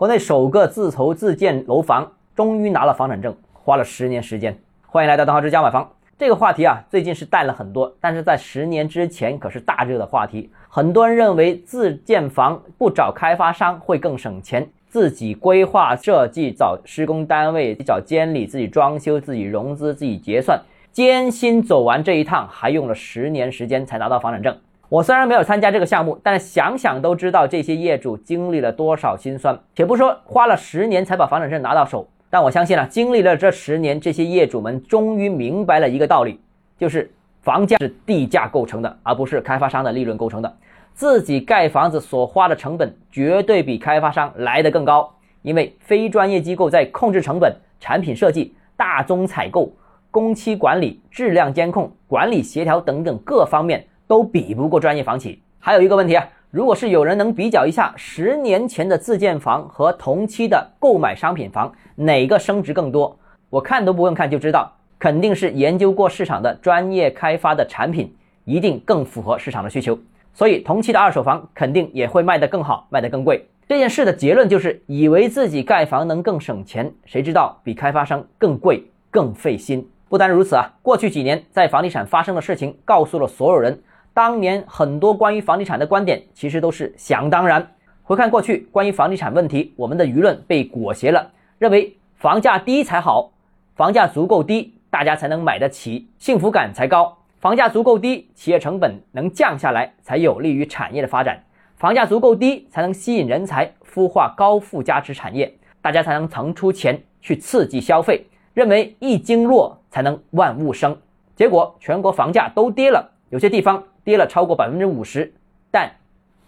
国内首个自筹自建楼房终于拿了房产证，花了十年时间。欢迎来到邓浩之家买房。这个话题啊，最近是带了很多，但是在十年之前可是大热的话题。很多人认为自建房不找开发商会更省钱，自己规划设计，找施工单位，找监理，自己装修，自己融资，自己结算，艰辛走完这一趟，还用了十年时间才拿到房产证。我虽然没有参加这个项目，但想想都知道这些业主经历了多少辛酸。且不说花了十年才把房产证拿到手。但我相信啊，经历了这十年，这些业主们终于明白了一个道理，就是房价是地价构成的，而不是开发商的利润构成的。自己盖房子所花的成本绝对比开发商来得更高，因为非专业机构在控制成本、产品设计、大宗采购、工期管理、质量监控、管理协调等等各方面都比不过专业房企。还有一个问题啊。如果是有人能比较一下十年前的自建房和同期的购买商品房哪个升值更多，我看都不用看就知道，肯定是研究过市场的专业开发的产品一定更符合市场的需求，所以同期的二手房肯定也会卖得更好，卖得更贵。这件事的结论就是以为自己盖房能更省钱，谁知道比开发商更贵更费心。不单如此啊，过去几年在房地产发生的事情告诉了所有人。当年很多关于房地产的观点其实都是想当然。回看过去，关于房地产问题，我们的舆论被裹挟了，认为房价低才好，房价足够低，大家才能买得起，幸福感才高；房价足够低，企业成本能降下来，才有利于产业的发展；房价足够低，才能吸引人才，孵化高附加值产业，大家才能腾出钱去刺激消费。认为一经弱才能万物生，结果全国房价都跌了，有些地方。跌了超过百分之五十，但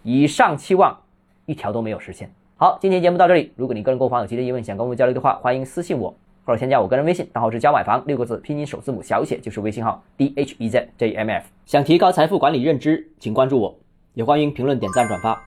以上期望一条都没有实现。好，今天节目到这里。如果你个人购房有其他疑问，想跟我们交流的话，欢迎私信我或者添加我个人微信，账号是加买房六个字拼音首字母小写就是微信号 d h e z j m f。想提高财富管理认知，请关注我，也欢迎评论、点赞、转发。